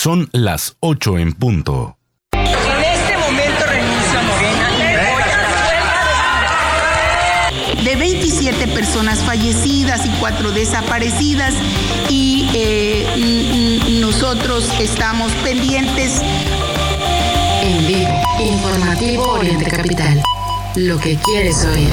Son las 8 en punto. En este momento renuncia Morena. de 27 personas fallecidas y 4 desaparecidas y eh, nosotros estamos pendientes. En vivo, informativo Oriente Capital. Lo que quieres oír.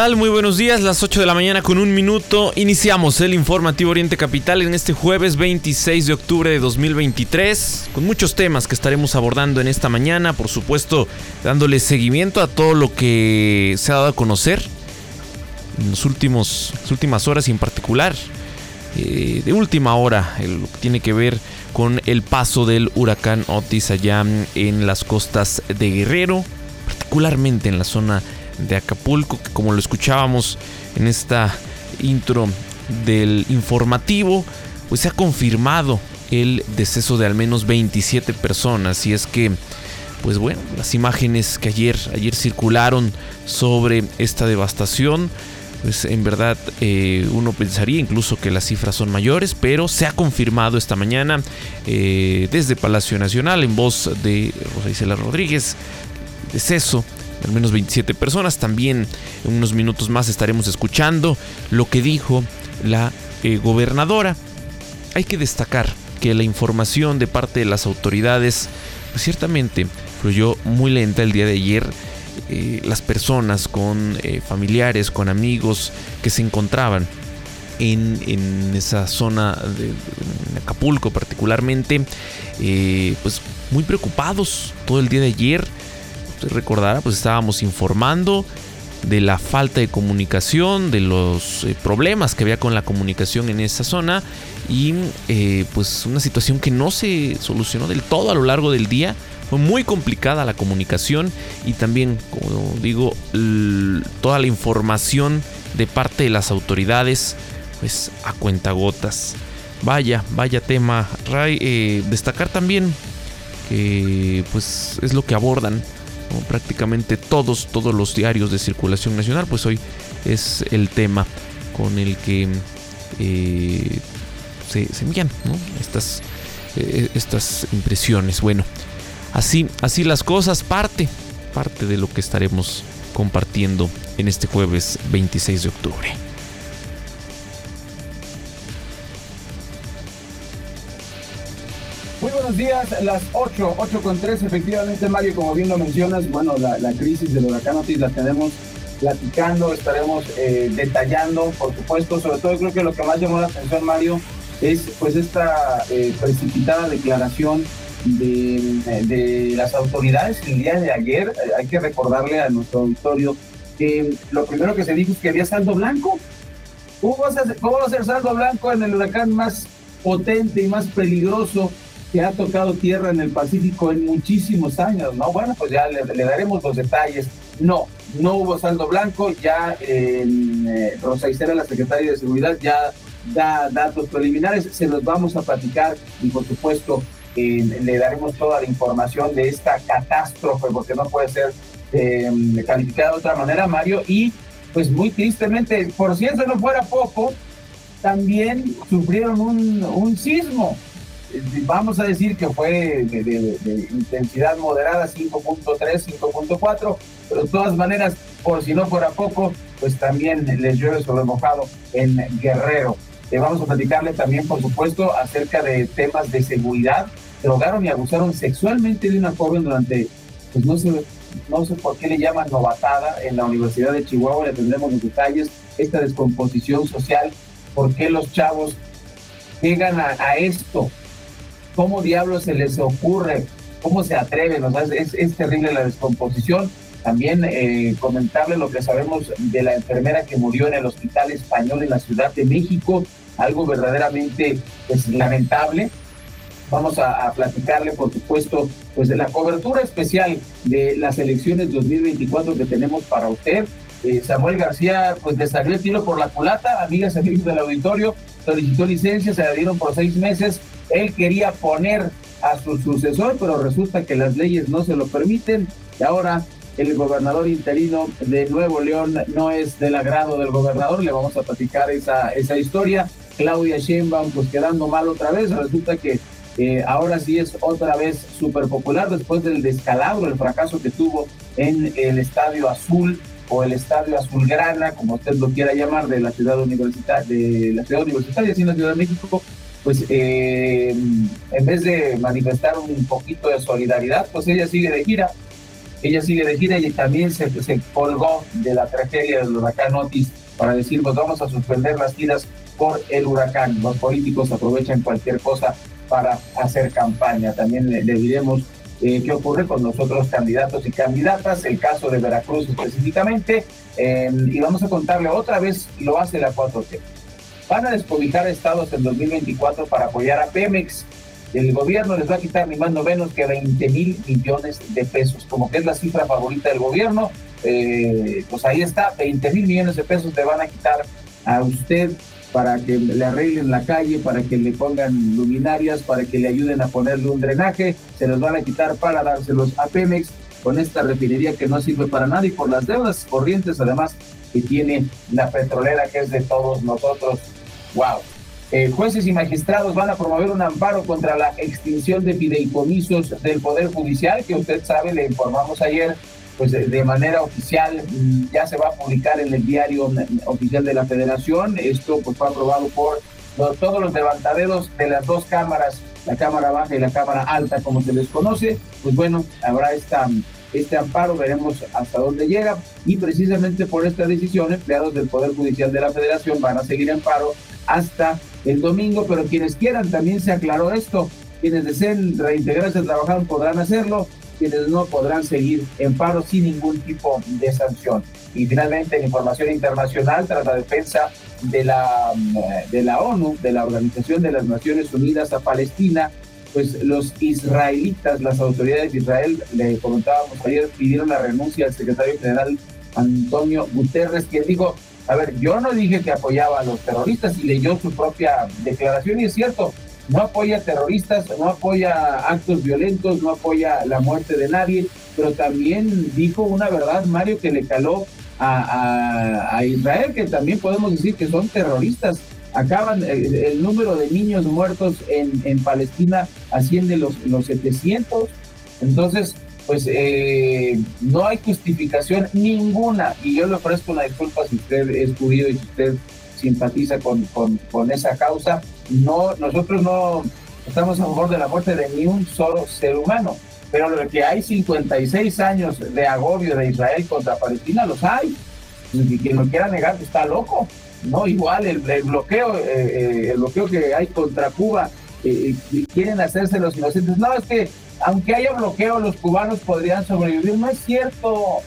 Tal? Muy buenos días, las 8 de la mañana con un minuto. Iniciamos el informativo Oriente Capital en este jueves 26 de octubre de 2023, con muchos temas que estaremos abordando en esta mañana, por supuesto dándole seguimiento a todo lo que se ha dado a conocer en los últimos, las últimas horas y en particular eh, de última hora, lo que tiene que ver con el paso del huracán Otis allá en las costas de Guerrero, particularmente en la zona de Acapulco, que como lo escuchábamos en esta intro del informativo, pues se ha confirmado el deceso de al menos 27 personas. Y es que, pues bueno, las imágenes que ayer, ayer circularon sobre esta devastación, pues en verdad eh, uno pensaría incluso que las cifras son mayores, pero se ha confirmado esta mañana eh, desde Palacio Nacional en voz de Rosa Isela Rodríguez, deceso al menos 27 personas. También en unos minutos más estaremos escuchando lo que dijo la eh, gobernadora. Hay que destacar que la información de parte de las autoridades pues, ciertamente fluyó muy lenta el día de ayer. Eh, las personas con eh, familiares, con amigos que se encontraban en, en esa zona de Acapulco particularmente, pues muy preocupados todo el día de ayer usted recordará, pues estábamos informando de la falta de comunicación, de los eh, problemas que había con la comunicación en esa zona y eh, pues una situación que no se solucionó del todo a lo largo del día. Fue muy complicada la comunicación y también, como digo, toda la información de parte de las autoridades, pues a cuentagotas. Vaya, vaya tema. Ray, eh, destacar también que pues es lo que abordan prácticamente todos, todos los diarios de circulación nacional, pues hoy es el tema con el que eh, se, envían estas, eh, estas impresiones. Bueno, así, así las cosas, parte, parte de lo que estaremos compartiendo en este jueves 26 de octubre. Buenos días, las 8, 8 con 3, efectivamente Mario, como bien lo mencionas, bueno, la, crisis del huracán Otis la tenemos platicando, estaremos eh, detallando, por supuesto, sobre todo creo que lo que más llamó la atención Mario es pues esta eh, precipitada declaración de, las autoridades el día de ayer, hay que recordarle a nuestro auditorio que lo primero que se dijo es que había saldo blanco. ¿Cómo cómo va a ser saldo blanco en el huracán más potente y más peligroso que ha tocado tierra en el Pacífico en muchísimos años, ¿no? Bueno, pues ya le, daremos los detalles. No, no hubo saldo blanco, ya eh, Rosa Isela, la secretaria de Seguridad, ya da datos preliminares, se los vamos a platicar y por supuesto le daremos toda la información de esta catástrofe, porque no puede ser eh, calificada de otra manera, Mario, y pues muy tristemente, por si eso no fuera poco, también sufrieron un sismo vamos a decir que fue de, intensidad moderada 5.3, 5.4, pero de todas maneras, por si no fuera poco, pues también les llueve sobre mojado en Guerrero. Eh, vamos a platicarle también, por supuesto, acerca de temas de seguridad. Drogaron y abusaron sexualmente de una joven durante, pues no sé, no sé por qué le llaman novatada en la Universidad de Chihuahua, le tendremos los detalles, esta descomposición social, por qué los chavos llegan a, esto, cómo diablos se les ocurre, cómo se atreven, o es, terrible la descomposición. También eh, comentarle lo que sabemos de la enfermera que murió en el Hospital Español en la Ciudad de México, algo verdaderamente pues, lamentable. Vamos a, platicarle, por supuesto, pues de la cobertura especial de las elecciones 2024 que tenemos para usted. Eh, Samuel García, pues le salió el tiro por la culata, amigas amigos del auditorio, solicitó licencia, se la dieron por seis meses. Él quería poner a su sucesor, pero resulta que las leyes no se lo permiten. Y ahora el gobernador interino de Nuevo León no es del agrado del gobernador. Le vamos a platicar esa, esa historia. Claudia Sheinbaum, pues quedando mal otra vez. Resulta que eh, ahora sí es otra vez súper popular después del descalabro, el fracaso que tuvo en el Estadio Azul o el Estadio Azulgrana, como usted lo quiera llamar, de la ciudad universitaria, de la ciudad universitaria, así en la Ciudad de México, pues eh, en vez de manifestar un poquito de solidaridad, pues ella sigue de gira, ella sigue de gira y también se, colgó de la tragedia del huracán Otis para decir, pues vamos a suspender las giras por el huracán. Los políticos aprovechan cualquier cosa para hacer campaña. También le, diremos eh, qué ocurre con nosotros candidatos y candidatas, el caso de Veracruz específicamente, em, y vamos a contarle otra vez, lo hace la 4T. Van a descobijar estados en 2024 para apoyar a Pemex. El gobierno les va a quitar ni más ni menos que 20 mil millones de pesos, como que es la cifra favorita del gobierno. Eh, pues ahí está, 20 mil millones de pesos le van a quitar a usted para que le arreglen la calle, para que le pongan luminarias, para que le ayuden a ponerle un drenaje, se los van a quitar para dárselos a Pemex con esta refinería que no sirve para nada y por las deudas corrientes además que tiene la petrolera que es de todos nosotros. ¡Wow! Eh, jueces y magistrados van a promover un amparo contra la extinción de fideicomisos del Poder Judicial, que usted sabe, le informamos ayer, pues de, manera oficial mm, ya se va a publicar en el diario oficial de la federación. Esto pues fue aprobado por todos los levantaderos de las dos cámaras, la cámara baja y la cámara alta, como se les conoce. Pues bueno, habrá esta, este amparo, veremos hasta dónde llega. Y precisamente por esta decisión, empleados del Poder Judicial de la Federación van a seguir en paro hasta el domingo, pero quienes quieran también se aclaró esto. Quienes deseen reintegrarse al trabajar podrán hacerlo quienes no podrán seguir en paro sin ningún tipo de sanción. Y finalmente, en información internacional, tras la defensa de la, de la ONU, de la Organización de las Naciones Unidas a Palestina, pues los israelitas, las autoridades de Israel, le comentábamos ayer, pidieron la renuncia al secretario general Antonio Guterres, quien dijo, a ver, yo no dije que apoyaba a los terroristas y leyó su propia declaración y es cierto, no apoya terroristas, no apoya actos violentos, no apoya la muerte de nadie, pero también dijo una verdad, Mario, que le caló a, Israel, que también podemos decir que son terroristas. Acaban, eh, el, número de niños muertos en, Palestina asciende los, los 700. Entonces, pues eh, no hay justificación ninguna. Y yo le ofrezco una disculpa si usted es judío y si usted simpatiza con, con, esa causa. No, nosotros no estamos a favor de la muerte de ni un solo ser humano, pero lo que hay 56 años de agobio de Israel contra Palestina, los hay. Y quien lo quiera negar está loco. No, igual el, bloqueo, eh, eh, el bloqueo que hay contra Cuba, quieren hacerse los inocentes. No, es que aunque haya bloqueo, los cubanos podrían sobrevivir. No es cierto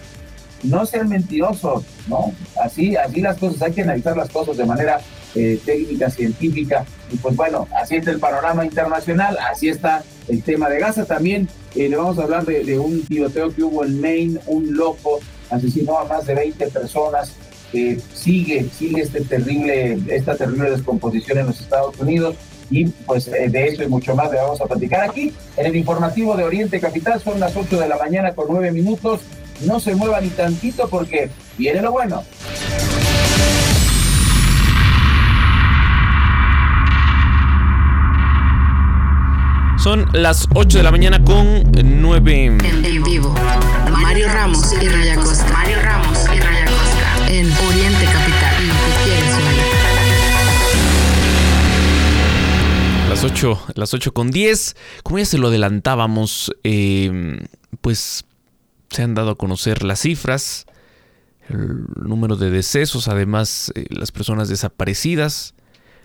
no ser mentirosos, ¿no? Así, así las cosas, hay que analizar las cosas de manera eh, técnica, científica, y pues bueno, así está el panorama internacional, así está el tema de Gaza también. Eh, le vamos a hablar de, un tiroteo que hubo en Maine, un loco asesinó a más de 20 personas. Eh, sigue, sigue este terrible, esta terrible descomposición en los Estados Unidos y pues de eso y mucho más le vamos a platicar aquí en el informativo de Oriente Capital. Son las 8 de la mañana con 9 minutos no se mueva ni tantito porque viene lo bueno. Son las 8 de la mañana con 9. En vivo. Mario Ramos y Raya Costa. Mario Ramos y Raya Costa. En Oriente Capital. Que quieres oír. Las 8, las 8 con 10. Como ya se lo adelantábamos, eh, pues se han dado a conocer las cifras, el número de decesos, además eh, las personas desaparecidas.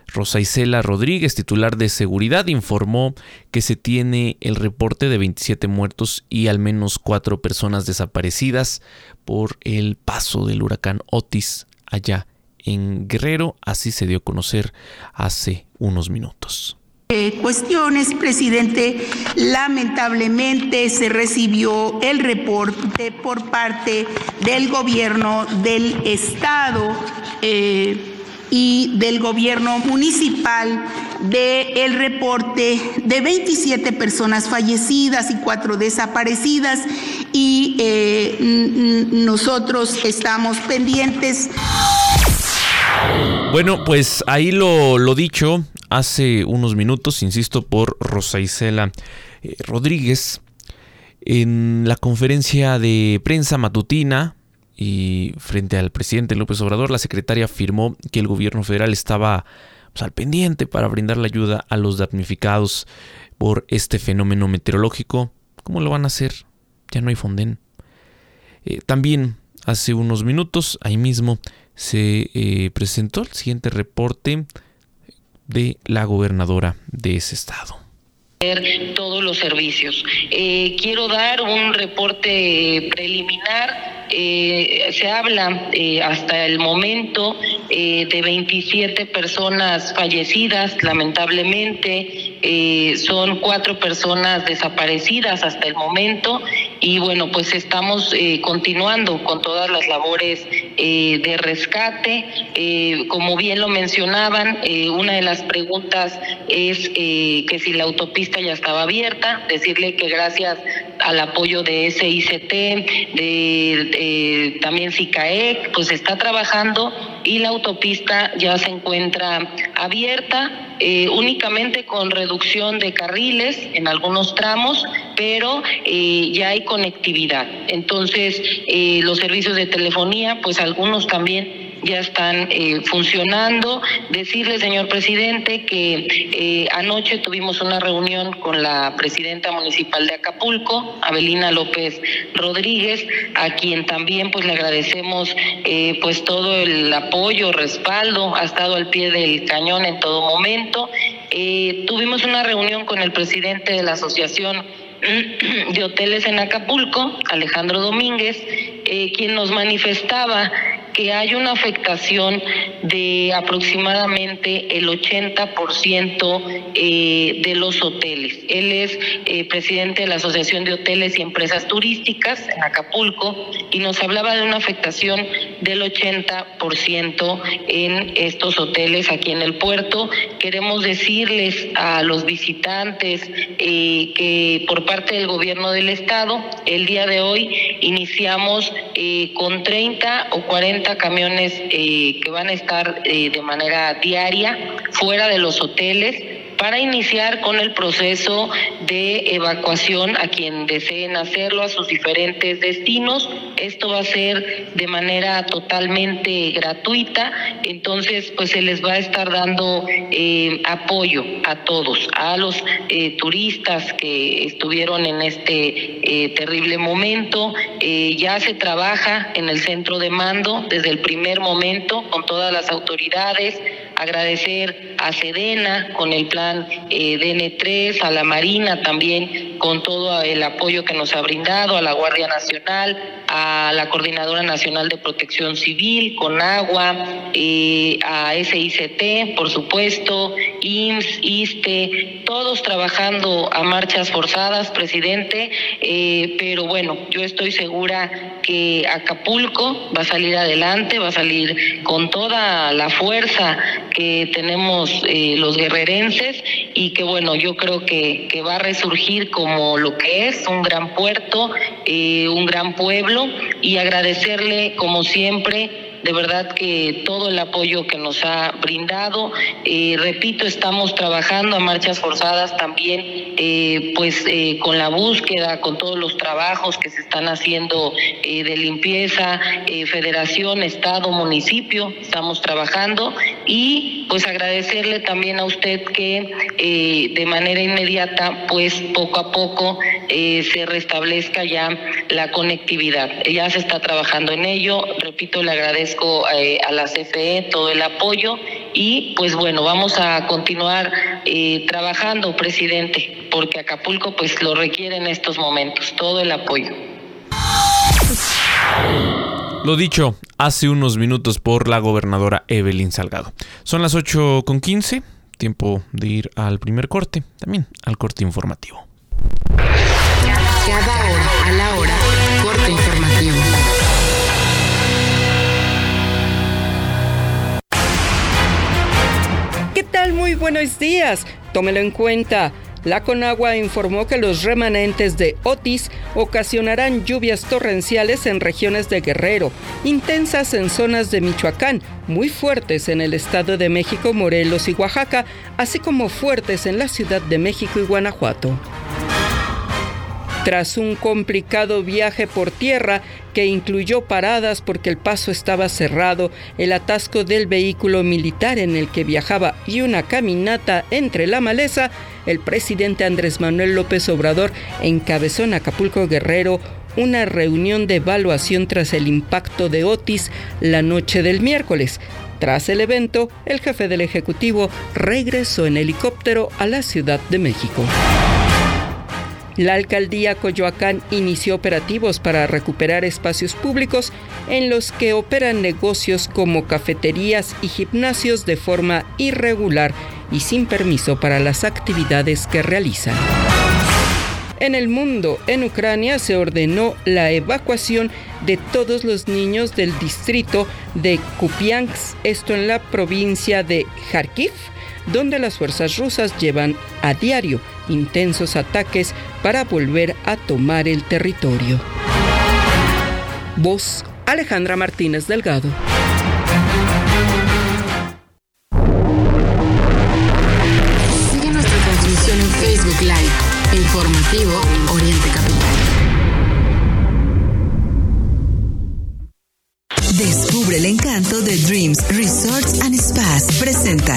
Rosa Isela Rodríguez, titular de seguridad, informó que se tiene el reporte de 27 muertos y al menos cuatro personas desaparecidas por el paso del huracán Otis allá en Guerrero. Así se dio a conocer hace unos minutos. Eh, cuestiones, presidente, lamentablemente se recibió el reporte por parte del gobierno del estado eh, y del gobierno municipal de el reporte de 27 personas fallecidas y cuatro desaparecidas. Y eh, nosotros estamos pendientes. Bueno, pues ahí lo, lo dicho hace unos minutos, insisto, por Rosa Isela eh, Rodríguez, en la conferencia de prensa matutina y frente al presidente López Obrador, la secretaria afirmó que el gobierno federal estaba pues, al pendiente para brindar la ayuda a los damnificados por este fenómeno meteorológico. ¿Cómo lo van a hacer? Ya no hay Fonden. Eh, también hace unos minutos, ahí mismo, se eh, presentó el siguiente reporte de la gobernadora de ese estado. todos los servicios. Eh, quiero dar un reporte preliminar. Eh, se habla eh, hasta el momento eh, de 27 personas fallecidas, lamentablemente. Eh, son cuatro personas desaparecidas hasta el momento y bueno, pues estamos eh, continuando con todas las labores eh, de rescate. Eh, como bien lo mencionaban, una de las preguntas es que si la autopista ya estaba abierta, decirle que gracias al apoyo de SICT, de, de también SICAEC, pues está trabajando y la autopista ya se encuentra abierta, eh, únicamente con reducción de carriles en algunos tramos, pero eh, ya hay conectividad. Entonces, eh, los servicios de telefonía, pues algunos también ya están eh, funcionando. Decirle, señor presidente, que eh, anoche tuvimos una reunión con la presidenta municipal de Acapulco, Abelina López Rodríguez, a quien también pues le agradecemos eh, pues todo el apoyo, respaldo, ha estado al pie del cañón en todo momento. Tuvimos una reunión con el presidente de la asociación de hoteles en Acapulco, Alejandro Domínguez, quien nos manifestaba que hay una afectación de aproximadamente el 80% eh, de los hoteles. Él es eh, presidente de la Asociación de Hoteles y Empresas Turísticas en Acapulco y nos hablaba de una afectación del 80% en estos hoteles aquí en el puerto. Queremos decirles a los visitantes eh, que por parte del gobierno del estado, el día de hoy iniciamos con 30 o 40 camiones eh, que van a estar eh, de manera diaria fuera de los hoteles para iniciar con el proceso de evacuación a quien deseen hacerlo a sus diferentes destinos. Esto va a ser de manera totalmente gratuita, entonces pues se les va a estar dando eh, apoyo a todos, a los eh, turistas que estuvieron en este eh, terrible momento. Ya se trabaja en el centro de mando desde el primer momento con todas las autoridades, agradecer a Sedena con el plan eh, DN3, a la Marina también con todo el apoyo que nos ha brindado, a la Guardia Nacional, a la Coordinadora Nacional de Protección Civil, con agua, eh, a SICT, por supuesto, IMSS, ISTE, todos trabajando a marchas forzadas, presidente, eh, pero bueno, yo estoy segura que Acapulco va a salir adelante, va a salir con toda la fuerza que tenemos eh, los guerrerenses y que bueno, yo creo que, que va a resurgir como lo que es, un gran puerto, eh, un gran pueblo y agradecerle como siempre de verdad que todo el apoyo que nos ha brindado. Eh, repito, estamos trabajando a marchas forzadas también eh, pues eh, con la búsqueda, con todos los trabajos que se están haciendo de limpieza, federación, estado, municipio, estamos trabajando y pues agradecerle también a usted que de manera inmediata, pues poco a poco se restablezca ya la conectividad. Ya se está trabajando en ello, repito, le agradezco a la CFE todo el apoyo y pues bueno, vamos a continuar eh, trabajando, presidente, porque Acapulco pues lo requiere en estos momentos, todo el apoyo. Lo dicho hace unos minutos por la gobernadora Evelyn Salgado. Son las 8 con 15, tiempo de ir al primer corte, también al corte informativo. Cada hora a la hora, corte informativo. Muy buenos días. Tómelo en cuenta. La Conagua informó que los remanentes de Otis ocasionarán lluvias torrenciales en regiones de Guerrero, intensas en zonas de Michoacán, muy fuertes en el Estado de México, Morelos y Oaxaca, así como fuertes en la Ciudad de México y Guanajuato. Tras un complicado viaje por tierra que incluyó paradas porque el paso estaba cerrado, el atasco del vehículo militar en el que viajaba y una caminata entre la maleza, el presidente Andrés Manuel López Obrador encabezó en Acapulco Guerrero una reunión de evaluación tras el impacto de Otis la noche del miércoles. Tras el evento, el jefe del Ejecutivo regresó en helicóptero a la Ciudad de México. La alcaldía Coyoacán inició operativos para recuperar espacios públicos en los que operan negocios como cafeterías y gimnasios de forma irregular y sin permiso para las actividades que realizan. En el mundo, en Ucrania, se ordenó la evacuación de todos los niños del distrito de Kupiansk, esto en la provincia de Kharkiv, donde las fuerzas rusas llevan a diario intensos ataques para volver a tomar el territorio. Voz Alejandra Martínez Delgado. Sigue nuestra transmisión en Facebook Live, informativo Oriente Capital. Descubre el encanto de Dreams Resorts and Spas. Presenta.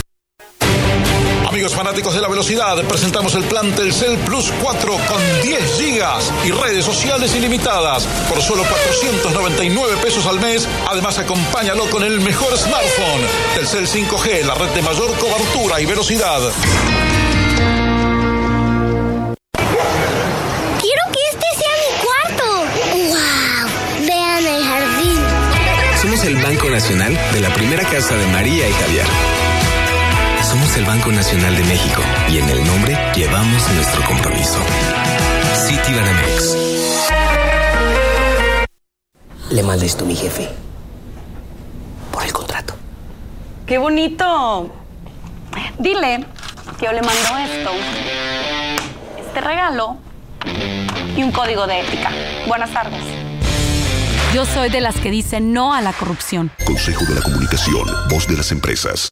Amigos fanáticos de la velocidad, presentamos el plan Telcel Plus 4 con 10 gigas y redes sociales ilimitadas por solo 499 pesos al mes. Además, acompáñalo con el mejor smartphone. Telcel 5G, la red de mayor cobertura y velocidad. Quiero que este sea mi cuarto. ¡Wow! Vean el jardín. Somos el Banco Nacional de la primera casa de María y Javier somos el Banco Nacional de México y en el nombre llevamos nuestro compromiso. City Banamex. Le mandé esto a mi jefe. Por el contrato. ¡Qué bonito! Dile que yo le mando esto, este regalo y un código de ética. Buenas tardes. Yo soy de las que dicen no a la corrupción. Consejo de la Comunicación, voz de las empresas.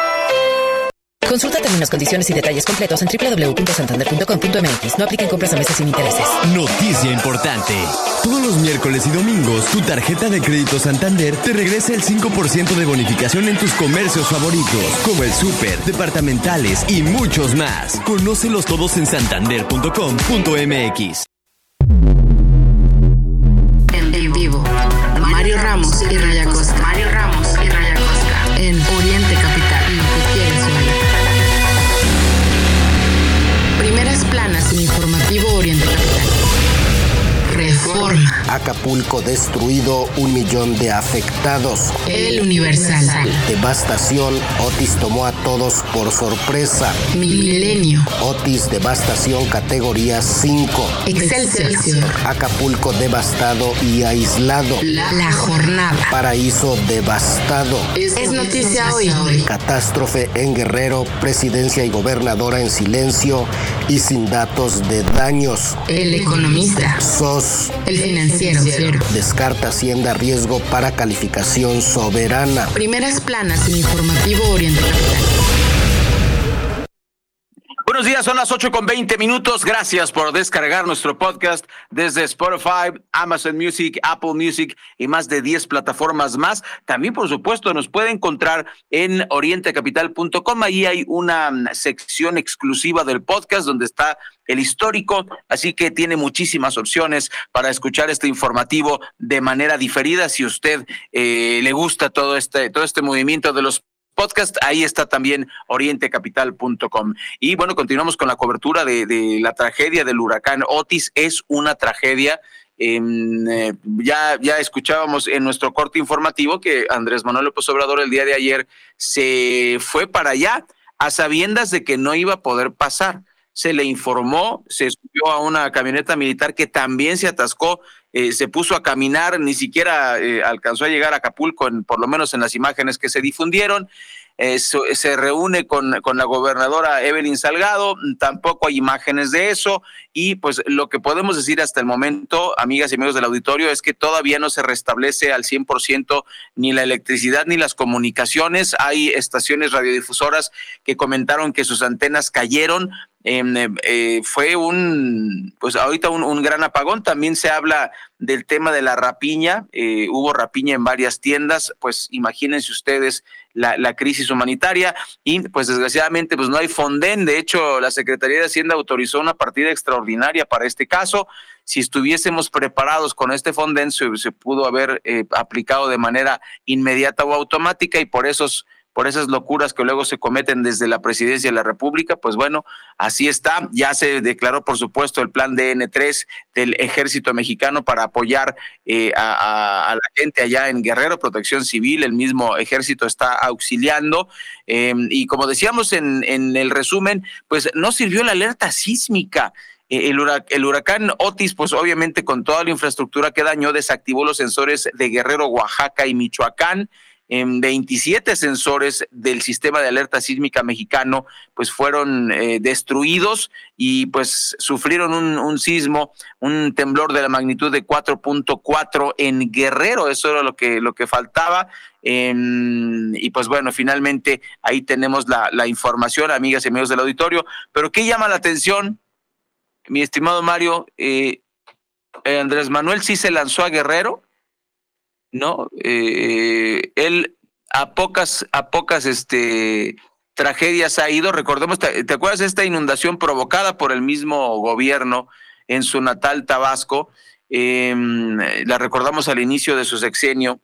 Consulta términos, condiciones y detalles completos en www.santander.com.mx. No apliquen compras a meses sin intereses. Noticia importante. Todos los miércoles y domingos, tu tarjeta de crédito Santander te regresa el 5% de bonificación en tus comercios favoritos, como el súper, departamentales y muchos más. Conócelos todos en santander.com.mx. En vivo, Mario Ramos y Raya Costa. Mario Ramos Acapulco destruido, un millón de afectados. El Universal. Devastación, Otis tomó a todos por sorpresa. Milenio. Otis, devastación, categoría 5. Excelsior. Acapulco devastado y aislado. La jornada. Paraíso devastado. Es noticia hoy. Catástrofe en Guerrero, presidencia y gobernadora en silencio y sin datos de daños. El economista. SOS. El financiero. Descarta Hacienda riesgo para calificación soberana. Primeras planas en informativo Oriente Capital. Buenos días, son las 8 con 20 minutos. Gracias por descargar nuestro podcast desde Spotify, Amazon Music, Apple Music y más de 10 plataformas más. También, por supuesto, nos puede encontrar en orientecapital.com. Ahí hay una mm, sección exclusiva del podcast donde está el histórico, así que tiene muchísimas opciones para escuchar este informativo de manera diferida. Si usted eh, le gusta todo este, todo este movimiento de los podcast, ahí está también orientecapital.com. Y bueno, continuamos con la cobertura de, la tragedia del huracán Otis. Es una tragedia. Eh, ya, ya escuchábamos en nuestro corte informativo que Andrés Manuel López Obrador el día de ayer se fue para allá a sabiendas de que no iba a poder pasar. Se le informó, se subió a una camioneta militar que también se atascó eh, se puso a caminar, ni siquiera eh, alcanzó a llegar a Acapulco, en, por lo menos en las imágenes que se difundieron. Eh, se reúne con, con, la gobernadora Evelyn Salgado, tampoco hay imágenes de eso y pues lo que podemos decir hasta el momento, amigas y amigos del auditorio, es que todavía no se restablece al 100% ni la electricidad ni las comunicaciones. Hay estaciones radiodifusoras que comentaron que sus antenas cayeron, eh, eh, fue un, pues ahorita un, gran apagón. También se habla del tema de la rapiña. Hubo rapiña en varias tiendas. Pues imagínense ustedes la, crisis humanitaria y pues desgraciadamente pues no hay fonden. De hecho, la Secretaría de Hacienda autorizó una partida extraordinaria para este caso. Si estuviésemos preparados con este fonden, se, se pudo haber eh, aplicado de manera inmediata o automática y por esos por esas locuras que luego se cometen desde la presidencia de la República, pues bueno, así está. Ya se declaró, por supuesto, el plan DN3 del ejército mexicano para apoyar eh, a, la gente allá en Guerrero, protección civil, el mismo ejército está auxiliando. Eh, y como decíamos en, en el resumen, pues no sirvió la alerta sísmica. Eh, el, el, huracán Otis, pues obviamente con toda la infraestructura que dañó, desactivó los sensores de Guerrero, Oaxaca y Michoacán en 27 sensores del sistema de alerta sísmica mexicano pues fueron eh, destruidos y pues sufrieron un, sismo, un temblor de la magnitud de 4.4 en Guerrero, eso era lo que, lo que faltaba. Eh, y pues bueno, finalmente ahí tenemos la, la información, amigas y amigos del auditorio. Pero ¿qué llama la atención, mi estimado Mario? Eh, Andrés Manuel sí se lanzó a Guerrero ¿no? Eh, él a pocas, a pocas este, tragedias ha ido. Recordemos, ¿te, ¿te, acuerdas de esta inundación provocada por el mismo gobierno en su natal Tabasco? Eh, la recordamos al inicio de su sexenio.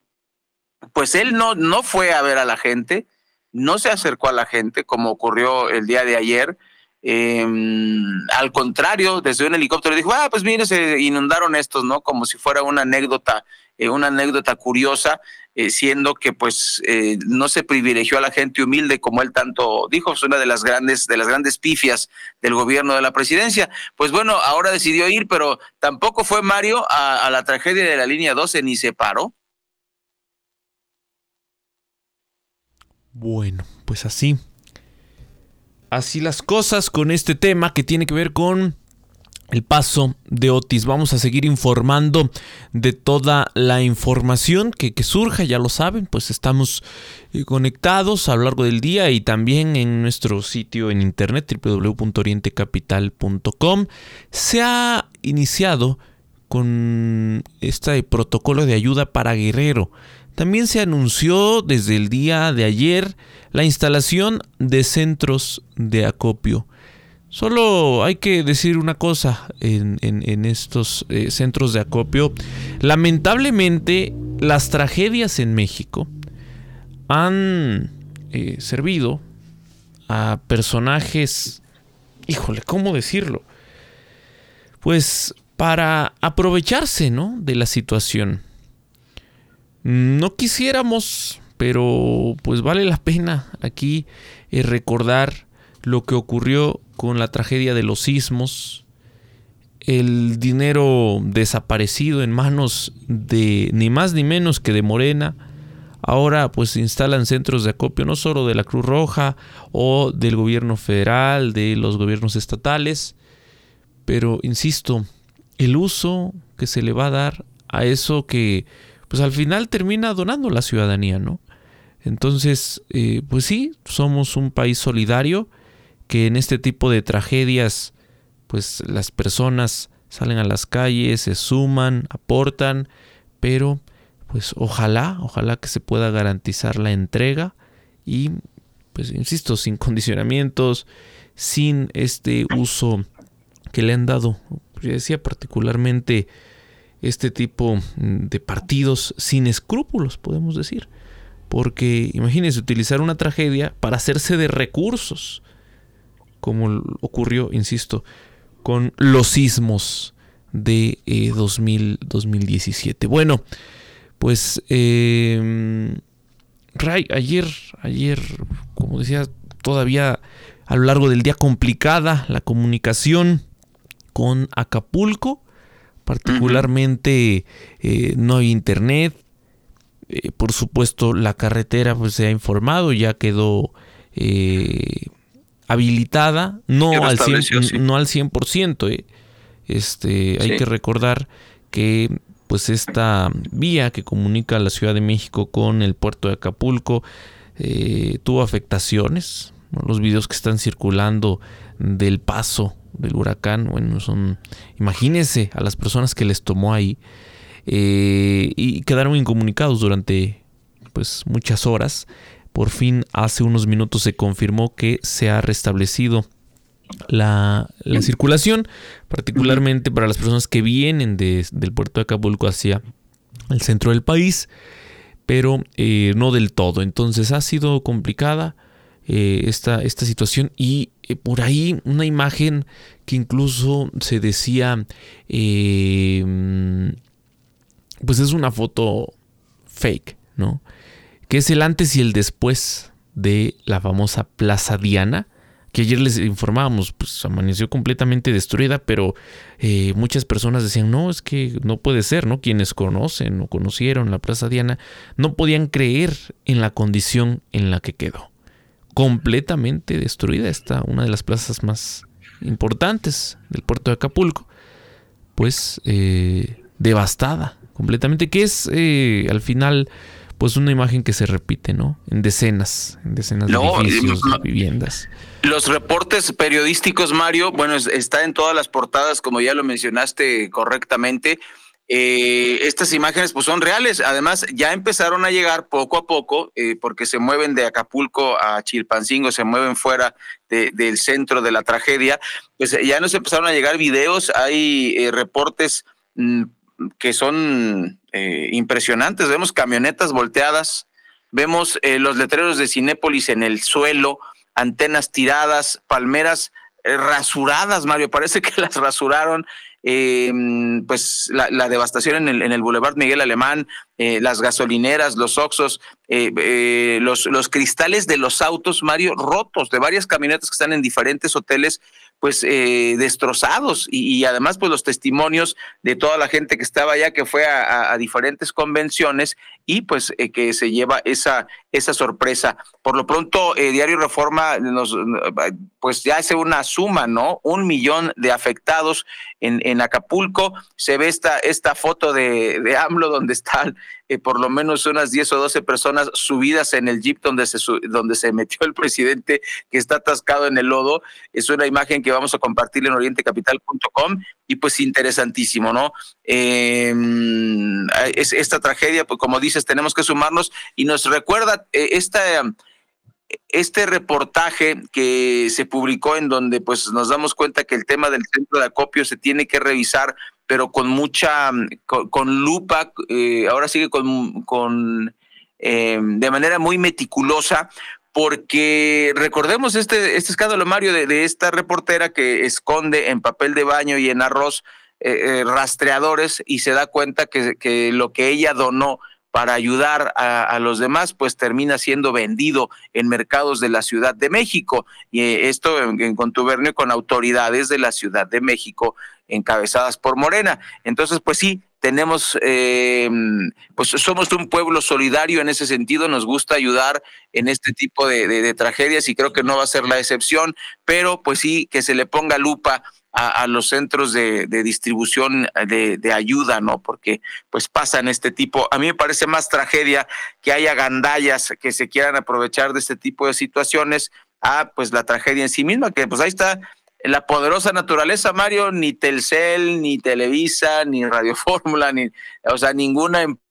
Pues él no, no fue a ver a la gente, no se acercó a la gente como ocurrió el día de ayer. Eh, al contrario, desde un helicóptero dijo, ah, pues mire, se inundaron estos, ¿no? Como si fuera una anécdota eh, una anécdota curiosa, eh, siendo que pues eh, no se privilegió a la gente humilde como él tanto dijo, es una de las grandes, de las grandes pifias del gobierno de la presidencia. Pues bueno, ahora decidió ir, pero tampoco fue Mario a, a la tragedia de la línea 12 ni se paró. Bueno, pues así. Así las cosas con este tema que tiene que ver con el paso de Otis. Vamos a seguir informando de toda la información que, surja, ya lo saben, pues estamos eh, conectados a lo largo del día y también en nuestro sitio en internet www.orientecapital.com. Se ha iniciado con este protocolo de ayuda para Guerrero. También se anunció desde el día de ayer la instalación de centros de acopio. Solo hay que decir una cosa en, estos eh, centros de acopio. Lamentablemente, las tragedias en México han eh, servido a personajes, híjole, ¿cómo decirlo? Pues para aprovecharse, ¿no? De la situación. No quisiéramos, pero pues vale la pena aquí eh, recordar lo que ocurrió con la tragedia de los sismos, el dinero desaparecido en manos de ni más ni menos que de Morena. Ahora pues se instalan centros de acopio no solo de la Cruz Roja o del gobierno federal, de los gobiernos estatales, pero insisto, el uso que se le va a dar a eso que pues al final termina donando la ciudadanía, ¿no? Entonces, eh, pues sí, somos un país solidario que en este tipo de tragedias, pues las personas salen a las calles, se suman, aportan, pero pues ojalá, ojalá que se pueda garantizar la entrega y pues insisto, sin condicionamientos, sin este uso que le han dado, yo decía particularmente este tipo de partidos sin escrúpulos, podemos decir. Porque imagínense utilizar una tragedia para hacerse de recursos como ocurrió, insisto, con los sismos de 2017. Eh, bueno, pues eh, Ray, ayer, ayer, como decía, todavía a lo largo del día complicada la comunicación con Acapulco, particularmente eh, no hay internet, por supuesto la carretera pues se ha informado, ya quedó habilitada, no al, 100, no al 100%. Eh. Este, Hay que recordar que pues esta vía que comunica la Ciudad de México con el puerto de Acapulco eh, tuvo afectaciones. Los videos que están circulando del paso del huracán, bueno, son, imagínense a las personas que les tomó ahí eh, y quedaron incomunicados durante pues muchas horas. Por fin, hace unos minutos se confirmó que se ha restablecido la, circulación, particularmente para las personas que vienen del puerto de Acapulco hacia el centro del país, pero eh, no del todo. Entonces ha sido complicada eh, esta, situación y eh, por ahí una imagen que incluso se decía, pues es una foto fake, ¿no? Que es el antes y el después de la famosa Plaza Diana, que ayer les informábamos, pues amaneció completamente destruida, pero eh, muchas personas decían, no, es que no puede ser, ¿no? Quienes conocen o conocieron la Plaza Diana no podían creer en la condición en la que quedó. Completamente destruida está una de las plazas más importantes del puerto de Acapulco, pues eh, devastada completamente, que es eh, al final pues una imagen que se repite, ¿no? En decenas, en decenas de edificios, de viviendas. Los reportes periodísticos, Mario, bueno, está en todas las portadas, como ya lo mencionaste correctamente. Eh, estas imágenes pues son reales. Además, ya empezaron a llegar poco a poco, eh, porque se mueven de Acapulco a Chilpancingo, se mueven fuera del centro de la tragedia. Pues ya nos empezaron a llegar videos, hay eh, reportes mm, que son eh, impresionantes. Vemos camionetas volteadas, vemos eh, los letreros de Cinépolis en el suelo, antenas tiradas, palmeras eh, rasuradas, Mario. Parece que las rasuraron. pues la, devastación en el, en el Boulevard Miguel Alemán, las gasolineras, los oxos, los, los cristales de los autos, Mario, rotos, de varias camionetas que están en diferentes hoteles pues eh, destrozados. Y, además pues los testimonios de toda la gente que estaba allá que fue a, diferentes convenciones y pues eh, que se lleva esa, esa sorpresa. Por lo pronto, eh, Diario Reforma nos, pues ya hace una suma, ¿no? Un millón de afectados en, en Acapulco. Se ve esta, esta foto de, de AMLO donde están eh, por lo menos unas 10 o 12 personas subidas en el jeep donde se, donde se metió el presidente que está atascado en el lodo. Es una imagen que vamos a compartir en orientecapital.com y pues interesantísimo, ¿no? Em, es, esta tragedia, pues como dices, tenemos que sumarnos y nos recuerda eh, esta este reportaje que se publicó en donde pues nos damos cuenta que el tema del centro de acopio se tiene que revisar pero con mucha, con, lupa, eh, ahora sigue con, con eh, de manera muy meticulosa, porque recordemos este, este escándalo, Mario, de, esta reportera que esconde en papel de baño y en arroz eh, rastreadores y se da cuenta que, que lo que ella donó para ayudar a, los demás, pues termina siendo vendido en mercados de la Ciudad de México. Y esto en contubernio con autoridades de la Ciudad de México encabezadas por Morena. Entonces, pues sí, tenemos, eh, pues somos un pueblo solidario en ese sentido, nos gusta ayudar en este tipo de, tragedias y creo que no va a ser la excepción, pero pues sí, que se le ponga lupa a, los centros de, distribución de, ayuda, ¿no? Porque pues pasan este tipo, a mí me parece más tragedia que haya gandallas que se quieran aprovechar de este tipo de situaciones a pues la tragedia en sí misma, que pues ahí está la poderosa naturaleza, Mario, ni Telcel, ni Televisa, ni Radio Fórmula, ni, o sea, ninguna empresa,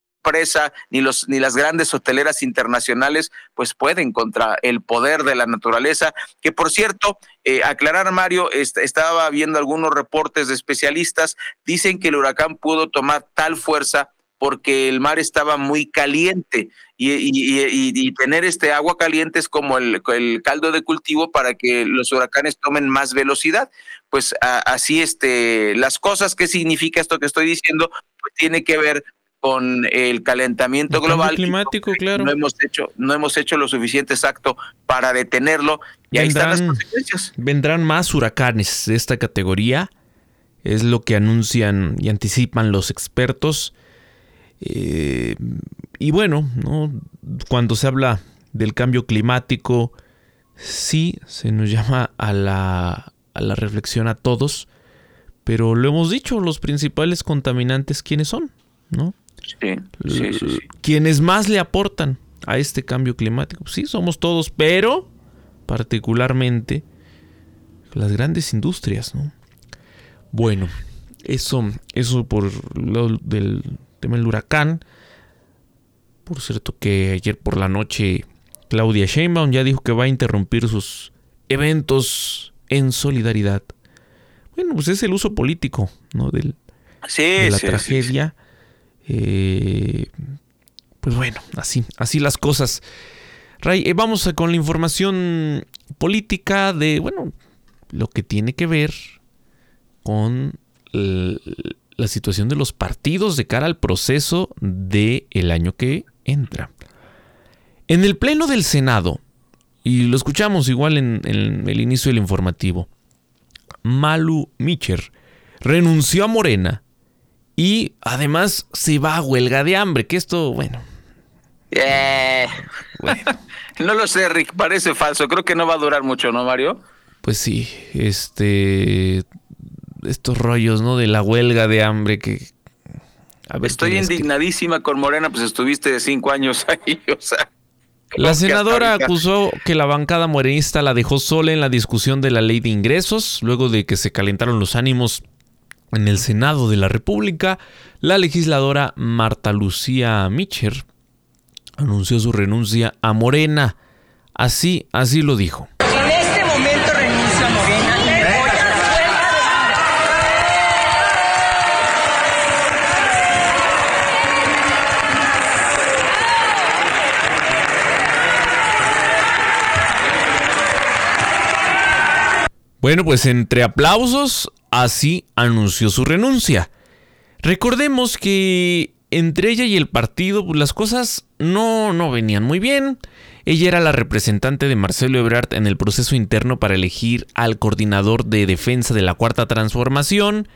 ni los, ni las grandes hoteleras internacionales, pues pueden contra el poder de la naturaleza. Que por cierto, eh, aclarar, Mario, estaba viendo algunos reportes de especialistas, dicen que el huracán pudo tomar tal fuerza porque el mar estaba muy caliente y, tener este agua caliente es como el, caldo de cultivo para que los huracanes tomen más velocidad. Pues así este, las cosas, ¿qué significa esto que estoy diciendo? Pues tiene que ver con el calentamiento global climático, claro. No hemos hecho, no hemos hecho lo suficiente exacto para detenerlo y ahí están las consecuencias. Vendrán más huracanes de esta categoría, es lo que anuncian y anticipan los expertos. Eh, y bueno, ¿no? cuando se habla del cambio climático, sí se nos llama a la, a la reflexión a todos, pero lo hemos dicho, los principales contaminantes, ¿quiénes son? ¿No? Sí, sí, sí, Quienes más le aportan a este cambio climático, sí, somos todos, pero particularmente las grandes industrias, ¿no? Bueno, eso, eso por lo del tema del huracán. Por cierto que ayer por la noche Claudia Sheinbaum ya dijo que va a interrumpir sus eventos en solidaridad. Bueno, pues es el uso político, ¿no? Del, de la tragedia. Eh, pues bueno, así, así las cosas. Ray, eh, vamos con la información política de, bueno, lo que tiene que ver con la situación de los partidos de cara al proceso del el año que entra. En el Pleno del Senado, y lo escuchamos igual en, el inicio del informativo, Malu Micher renunció a Morena y además se va a huelga de hambre, que esto, bueno. Eh. bueno. no lo sé, Rick, parece falso. Creo que no va a durar mucho, ¿no, Mario? Pues sí, este estos rollos, ¿no? De la huelga de hambre que... Estoy indignadísima con Morena, pues estuviste cinco años ahí, o sea... La senadora acusó que la bancada morenista la dejó sola en la discusión de la ley de ingresos, luego de que se calentaron los ánimos en el Senado de la República. La legisladora Marta Lucía Micher anunció su renuncia a Morena. Así, así lo dijo. Bueno, pues entre aplausos, así anunció su renuncia. Recordemos que entre ella y el partido pues, las cosas no, no venían muy bien. Ella era la representante de Marcelo Ebrard en el proceso interno para elegir al coordinador de defensa de la Cuarta Transformación.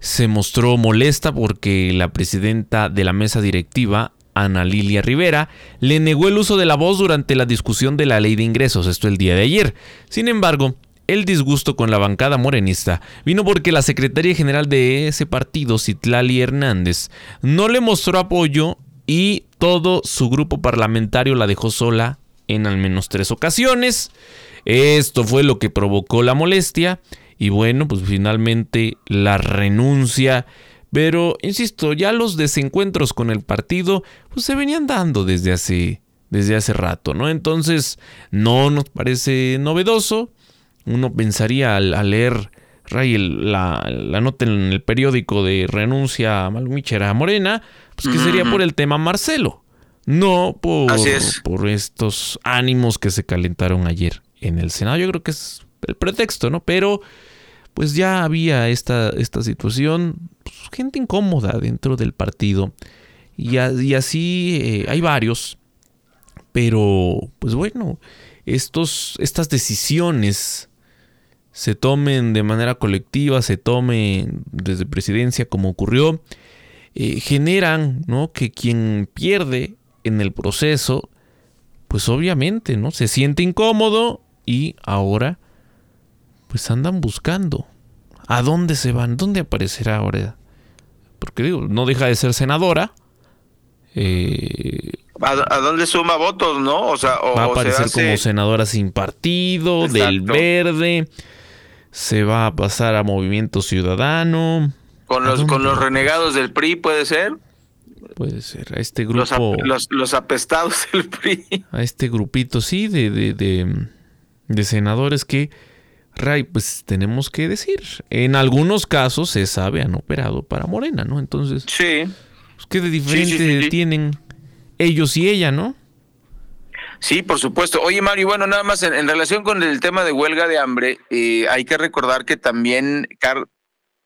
Se mostró molesta porque la presidenta de la mesa directiva, Ana Lilia Rivera, le negó el uso de la voz durante la discusión de la ley de ingresos, esto el día de ayer. Sin embargo, el disgusto con la bancada morenista vino porque la secretaria general de ese partido, Citlali Hernández, no le mostró apoyo y todo su grupo parlamentario la dejó sola en al menos tres ocasiones. Esto fue lo que provocó la molestia y bueno, pues finalmente la renuncia. Pero, insisto, ya los desencuentros con el partido pues se venían dando desde hace, desde hace rato, ¿no? Entonces, no nos parece novedoso. Uno pensaría al, leer Ray, la, nota en el periódico de renuncia a Malmichera Morena, pues que sería por el tema Marcelo, no por, por estos ánimos que se calentaron ayer en el Senado. Yo creo que es el pretexto, ¿no? Pero pues ya había esta, esta situación, pues, gente incómoda dentro del partido. Y, así eh, hay varios. Pero, pues bueno, estos, estas decisiones se tomen de manera colectiva, se tomen desde presidencia como ocurrió, eh, generan ¿no? que quien pierde en el proceso, pues obviamente no se siente incómodo y ahora pues andan buscando a dónde se van, dónde aparecerá ahora, porque digo, no deja de ser senadora. Eh, ¿A, dónde suma votos, no? O sea, va a aparecer como senadora sin partido, del verde se va a pasar a Movimiento Ciudadano. Con los, con los renegados del PRI, ¿puede ser? Puede ser, a este grupo. Los, apestados del PRI. A este grupito, sí, de, de, de, senadores que, Ray, pues tenemos que decir. En algunos casos se sabe han operado para Morena, ¿no? Entonces. Sí. Pues, ¿Qué de diferente tienen ellos y ella, no? Sí, por supuesto. Oye, Mario, bueno, nada más en, relación con el tema de huelga de hambre, eh, hay que recordar que también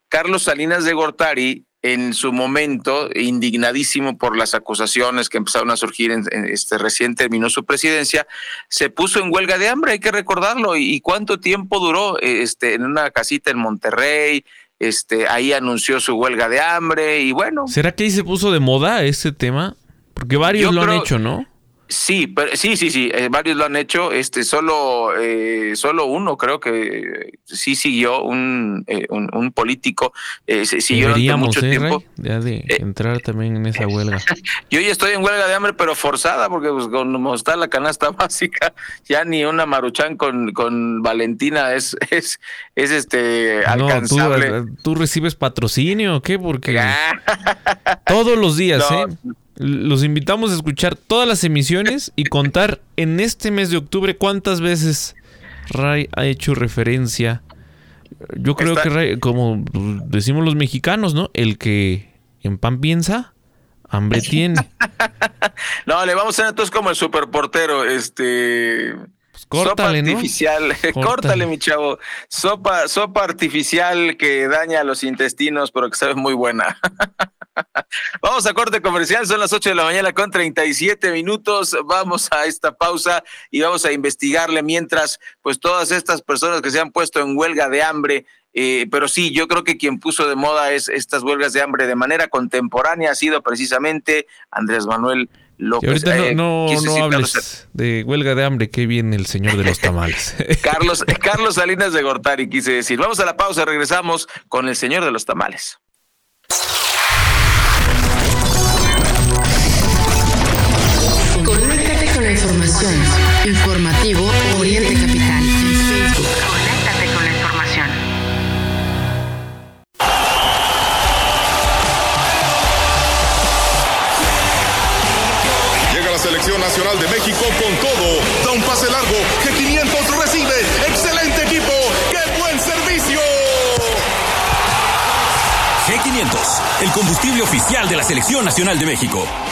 Carlos Salinas de Gortari, en su momento, indignadísimo por las acusaciones que empezaron a surgir, en, este recién terminó su presidencia, se puso en huelga de hambre, hay que recordarlo. ¿Y, cuánto tiempo duró? Este, en una casita en Monterrey, este, ahí anunció su huelga de hambre y bueno. ¿Será que ahí se puso de moda ese tema? Porque varios lo han hecho, ¿no? Sí, pero, sí, sí, sí, eh, varios lo han hecho. Este, solo, eh, solo uno creo que sí siguió un, eh, un, político, siguió durante mucho tiempo. Ya de entrar también en esa huelga. Yo ya estoy en huelga de hambre, pero forzada, porque pues, como está la canasta básica, ya ni una maruchan con, con Valentina es, es, es este alcanzable. No, tú, recibes patrocinio o qué? Porque todos los días, ¿eh? Los invitamos a escuchar todas las emisiones y contar en este mes de octubre cuántas veces Ray ha hecho referencia. Yo creo que Ray, como decimos los mexicanos, ¿no? El que en pan piensa, hambre tiene. no, le vamos a hacer entonces como el superportero, este córtale, sopa artificial, córtale. mi chavo. Sopa, sopa artificial que daña los intestinos, pero que sabe muy buena. Vamos a corte comercial, son las 8 de la mañana con 37 minutos. Vamos a esta pausa y vamos a investigarle mientras, pues todas estas personas que se han puesto en huelga de hambre, eh, pero sí, yo creo que quien puso de moda es estas huelgas de hambre de manera contemporánea ha sido precisamente Andrés Manuel López. Y ahorita no, eh, no, hables de huelga de hambre, que viene el señor de los tamales. Carlos, Carlos Salinas de Gortari, quise decir. Vamos a la pausa, regresamos con el señor de los tamales. El combustible oficial de la selección nacional de México.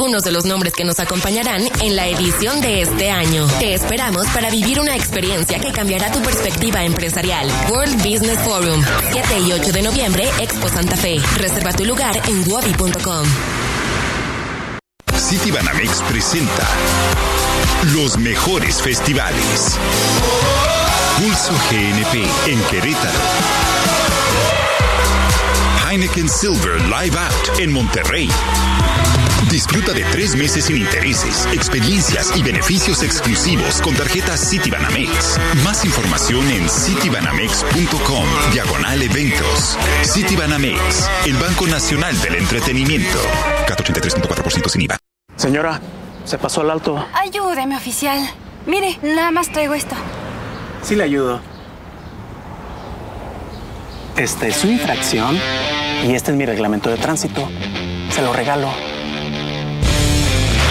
algunos de los nombres que nos acompañarán en la edición de este año. Te esperamos para vivir una experiencia que cambiará tu perspectiva empresarial. World Business Forum, 7 y 8 de noviembre, Expo Santa Fe. Reserva tu lugar en wobi.com. City Banamex presenta los mejores festivales. Pulso GNP en Querétaro. Heineken Silver Live Out en Monterrey. Disfruta de tres meses sin intereses, experiencias y beneficios exclusivos con tarjetas Citibanamex. Más información en citibanamex.com, diagonal eventos. Citibanamex, el Banco Nacional del Entretenimiento. CAT 83.4% sin IVA. Señora, se pasó al alto. Ayúdeme, oficial. Mire, nada más traigo esto. Sí le ayudo. Esta es su infracción y este es mi reglamento de tránsito. Se lo regalo.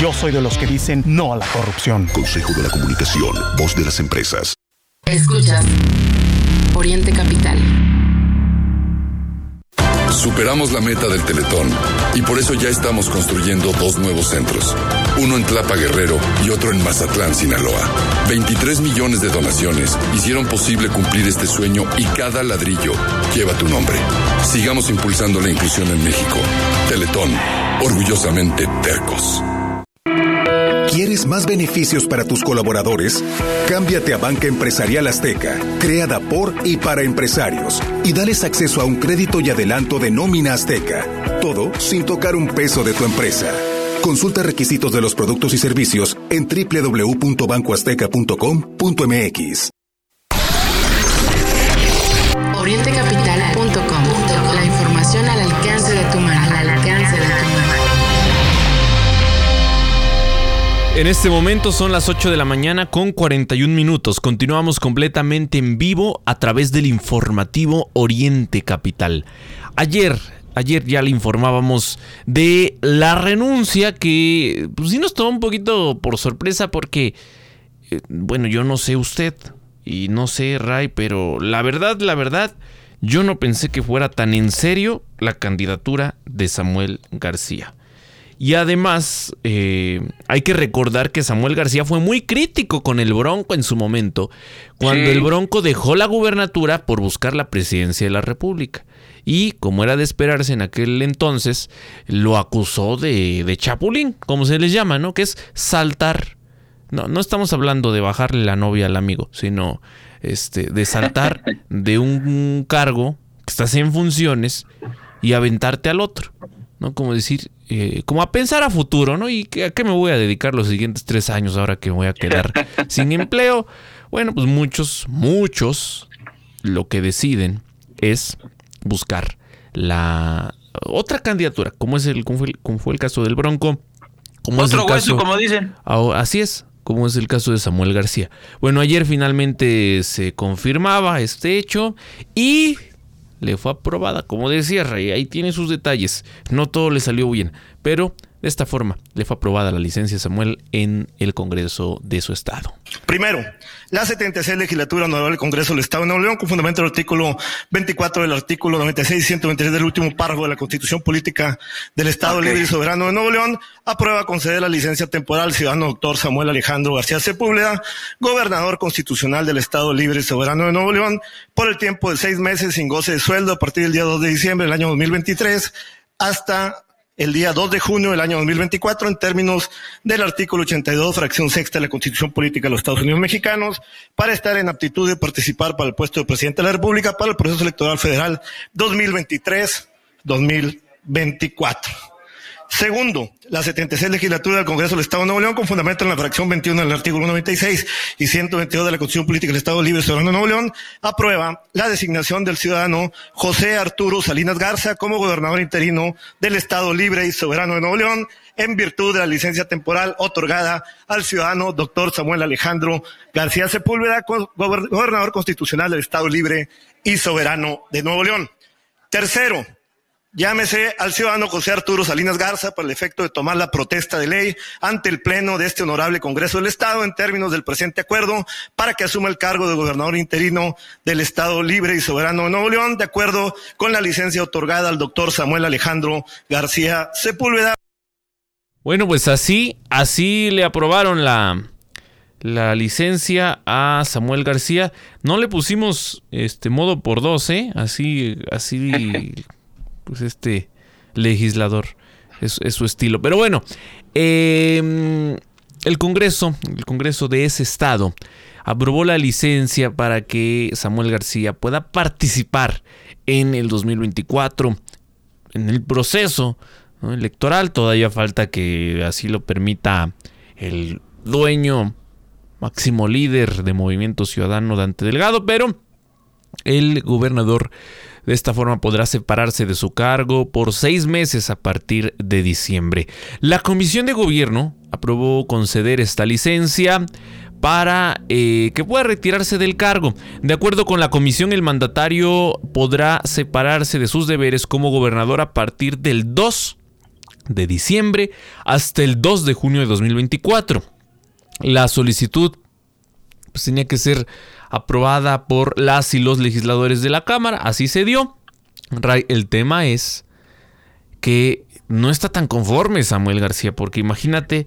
Yo soy de los que dicen no a la corrupción. Consejo de la Comunicación, voz de las empresas. Escuchas Oriente Capital. Superamos la meta del Teletón y por eso ya estamos construyendo dos nuevos centros. Uno en Tlapa Guerrero y otro en Mazatlán, Sinaloa. 23 millones de donaciones hicieron posible cumplir este sueño y cada ladrillo lleva tu nombre. Sigamos impulsando la inclusión en México. Teletón, orgullosamente tercos. ¿Quieres más beneficios para tus colaboradores? Cámbiate a Banca Empresarial Azteca, creada por y para empresarios, y dales acceso a un crédito y adelanto de nómina Azteca. Todo sin tocar un peso de tu empresa. Consulta requisitos de los productos y servicios en www.bancoazteca.com.mx. En este momento son las 8 de la mañana con 41 minutos. Continuamos completamente en vivo a través del informativo Oriente Capital. Ayer, ayer ya le informábamos de la renuncia que pues sí nos tomó un poquito por sorpresa porque, eh, bueno, yo no sé usted y no sé Ray, pero la verdad, la verdad, yo no pensé que fuera tan en serio la candidatura de Samuel García. Y además, eh, hay que recordar que Samuel García fue muy crítico con el Bronco en su momento, cuando Sí. el Bronco dejó la gubernatura por buscar la presidencia de la República. Y como era de esperarse en aquel entonces, lo acusó de, de chapulín, como se les llama, ¿no? Que es saltar. No, no estamos hablando de bajarle la novia al amigo, sino este, de saltar de un cargo que estás en funciones y aventarte al otro. ¿no? Como decir, eh, como a pensar a futuro, ¿no? ¿Y a qué me voy a dedicar los siguientes tres años ahora que me voy a quedar sin empleo? Bueno, pues muchos, muchos lo que deciden es buscar la otra candidatura, como es el, como fue el, como fue el caso del Bronco, como es Otro el hueso, caso, como dicen. Así es, como es el caso de Samuel García. Bueno, ayer finalmente se confirmaba este hecho y le fue aprobada. Como decía Rey, ahí tiene sus detalles. No todo le salió bien, pero de esta forma le fue aprobada la licencia a Samuel en el Congreso de su estado. Primero, la 76 legislatura honorable del Congreso del Estado de Nuevo León, con fundamento del artículo 24 del artículo 96 y 126 del último párrafo de la Constitución Política del Estado. Libre y Soberano de Nuevo León, aprueba conceder la licencia temporal al ciudadano doctor Samuel Alejandro García Sepúlveda, gobernador constitucional del Estado Libre y Soberano de Nuevo León, por el tiempo de seis meses sin goce de sueldo a partir del día 2 de diciembre del año 2023 hasta el día 2 de junio del año 2024 en términos del artículo 82, fracción sexta de la Constitución Política de los Estados Unidos Mexicanos, para estar en aptitud de participar para el puesto de presidente de la República para el proceso electoral federal 2023-2024. Segundo, la 76 legislatura del Congreso del Estado de Nuevo León, con fundamento en la fracción 21 del artículo 96 y 122 de la Constitución Política del Estado Libre y Soberano de Nuevo León, aprueba la designación del ciudadano José Arturo Salinas Garza como gobernador interino del Estado Libre y Soberano de Nuevo León, en virtud de la licencia temporal otorgada al ciudadano doctor Samuel Alejandro García Sepúlveda, gobernador constitucional del Estado Libre y Soberano de Nuevo León. Tercero, Llámese al ciudadano José Arturo Salinas Garza por el efecto de tomar la protesta de ley ante el Pleno de este honorable Congreso del Estado en términos del presente acuerdo para que asuma el cargo de gobernador interino del Estado libre y soberano de Nuevo León, de acuerdo con la licencia otorgada al doctor Samuel Alejandro García Sepúlveda. Bueno, pues así, así le aprobaron la, la licencia a Samuel García. No le pusimos este modo por dos, ¿eh? Así, así pues este legislador. Es, su estilo. Pero bueno, em, el Congreso, el Congreso de ese estado, aprobó la licencia para que Samuel García pueda participar en el 2024, en el proceso electoral. Todavía falta que así lo permita el dueño, máximo líder de Movimiento Ciudadano, Dante Delgado, pero el gobernador de esta forma podrá separarse de su cargo por seis meses a partir de diciembre. La Comisión de Gobierno aprobó conceder esta licencia para eh, que pueda retirarse del cargo. De acuerdo con la comisión, el mandatario podrá separarse de sus deberes como gobernador a partir del 2 de diciembre hasta el 2 de junio de 2024. La solicitud pues, tenía que ser aprobada por las y los legisladores de la Cámara. Así se dio. El tema es que no está tan conforme Samuel García, porque imagínate,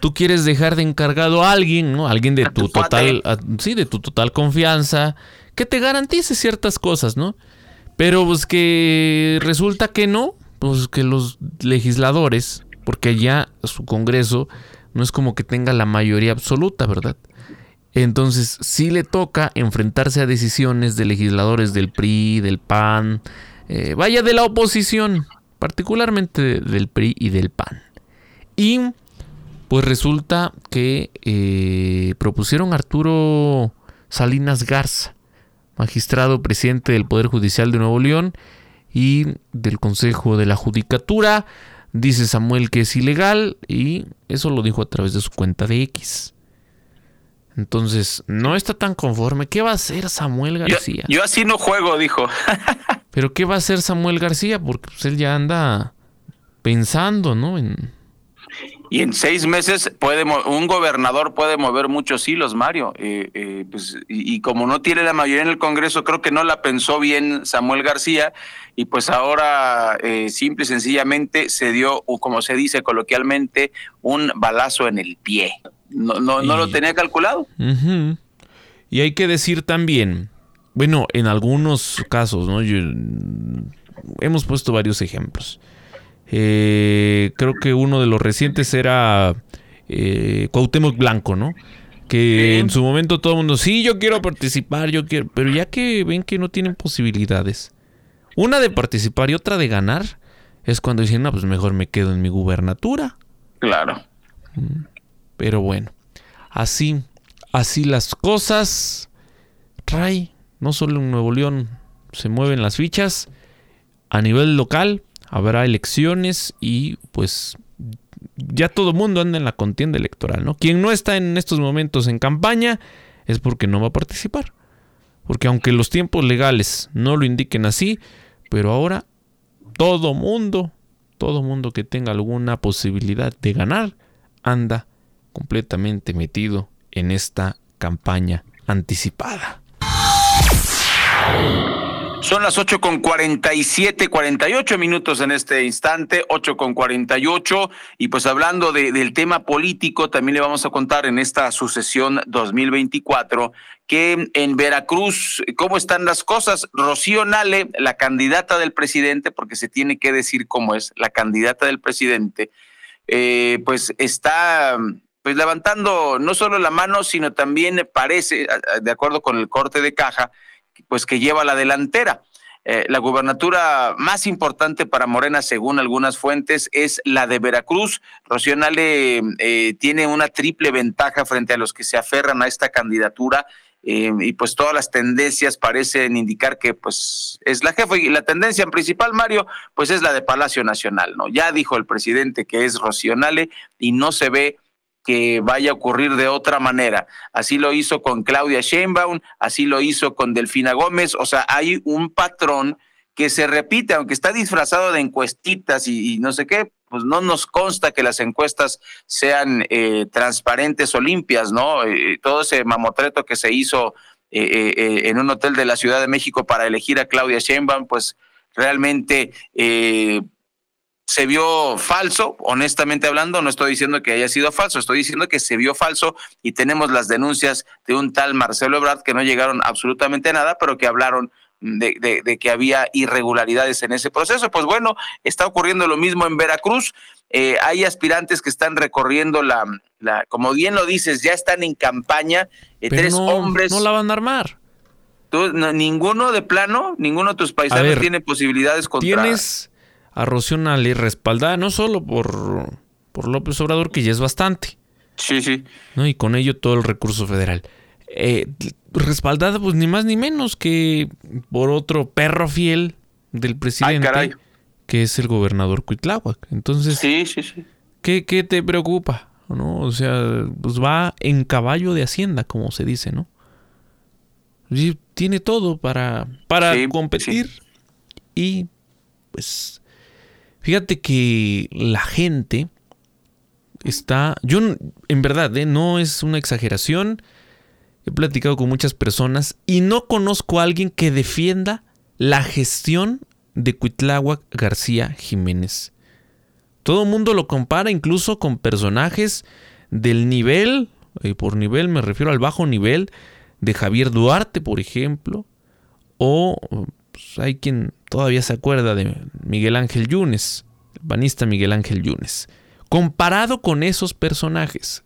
tú quieres dejar de encargado a alguien, ¿no? Alguien de tu, total, sí, de tu total confianza, que te garantice ciertas cosas, ¿no? Pero pues que resulta que no, pues que los legisladores, porque ya su Congreso no es como que tenga la mayoría absoluta, ¿verdad? Entonces sí le toca enfrentarse a decisiones de legisladores del PRI, del PAN, eh, vaya de la oposición, particularmente del PRI y del PAN. Y pues resulta que eh, propusieron a Arturo Salinas Garza, magistrado presidente del Poder Judicial de Nuevo León y del Consejo de la Judicatura. Dice Samuel que es ilegal y eso lo dijo a través de su cuenta de X. Entonces, no está tan conforme. ¿Qué va a hacer Samuel García? Yo, así no juego, dijo. Pero ¿qué va a hacer Samuel García? Porque pues, él ya anda pensando, ¿no? En... Y en seis meses puede un gobernador puede mover muchos hilos, Mario. Eh, eh, pues, y, como no tiene la mayoría en el Congreso, creo que no la pensó bien Samuel García. Y pues ahora eh, simple y sencillamente se dio, como se dice coloquialmente, un balazo en el pie. No, no, no lo tenía calculado. Y hay que decir también, bueno, en algunos casos, ¿no? hemos puesto varios ejemplos. Eh, creo que uno de los recientes era eh, Cuauhtémoc Blanco, ¿no? Que en su momento todo el mundo, sí, yo quiero participar, yo quiero, pero ya que ven que no tienen posibilidades, una de participar y otra de ganar, es cuando dicen, no, pues mejor me quedo en mi gubernatura. Claro. Mm. Pero bueno, así, así las cosas. Ray, no solo en Nuevo León se mueven las fichas, a nivel local habrá elecciones y pues ya todo mundo anda en la contienda electoral, ¿no? Quien no está en estos momentos en campaña es porque no va a participar. Porque aunque los tiempos legales no lo indiquen así, pero ahora todo mundo, todo mundo que tenga alguna posibilidad de ganar, anda completamente metido en esta campaña anticipada. Son las 8 con 47, 48 minutos en este instante, 8 con 48. Y pues hablando de, del tema político, también le vamos a contar en esta sucesión 2024 que en Veracruz, ¿cómo están las cosas? Rocío Nale, la candidata del presidente, porque se tiene que decir cómo es, la candidata del presidente, eh, pues está pues levantando no solo la mano, sino también parece, de acuerdo con el corte de caja, pues que lleva la delantera. eh, la gubernatura más importante para Morena, según algunas fuentes, es la de Veracruz. Rocío eh, tiene una triple ventaja frente a los que se aferran a esta candidatura. Eh, y pues todas las tendencias parecen indicar que pues es la jefa y la tendencia principal, Mario, pues es la de Palacio Nacional, ¿no? Ya dijo el presidente que es Rocionale y no se ve que vaya a ocurrir de otra manera. Así lo hizo con Claudia Sheinbaum, así lo hizo con Delfina Gómez, o sea, hay un patrón que se repite, aunque está disfrazado de encuestitas y, no sé qué, pues no nos consta que las encuestas sean eh, transparentes o limpias, ¿no? Eh, todo ese mamotreto que se hizo eh, en un hotel de la Ciudad de México para elegir a Claudia Sheinbaum, pues realmente se vio falso, honestamente hablando, no estoy diciendo que haya sido falso, estoy diciendo que se vio falso y tenemos las denuncias de un tal Marcelo Ebrard que no llegaron absolutamente a nada, pero que hablaron de, de, que había irregularidades en ese proceso. Pues bueno, está ocurriendo lo mismo en Veracruz. Eh, hay aspirantes que están recorriendo la, la, como bien lo dices, ya están en campaña. Eh, tres hombres. No la van a armar. Tú, ninguno de plano, ninguno de tus paisanos tiene posibilidades contra. Tienes a Rocío Nale respaldada no solo por, por López Obrador, que ya es bastante. Sí, sí. ¿no? Y con ello todo el recurso federal. Eh, respaldada, pues ni más ni menos que por otro perro fiel del presidente, que es el gobernador Cuitláhuac. Entonces, sí, sí, sí. ¿qué, ¿qué, te preocupa? ¿No? O sea, pues va en caballo de hacienda, como se dice, ¿no? Y tiene todo para, para competir y pues Fíjate que la gente está, yo en verdad, ¿eh? no es una exageración, he platicado con muchas personas y no conozco a alguien que defienda la gestión de Cuitláhuac García Jiménez. Todo el mundo lo compara incluso con personajes del nivel, y por nivel me refiero al bajo nivel, de Javier Duarte, por ejemplo, o hay quien todavía se acuerda de Miguel Ángel Yunes, el panista Miguel Ángel Yunes, comparado con esos personajes.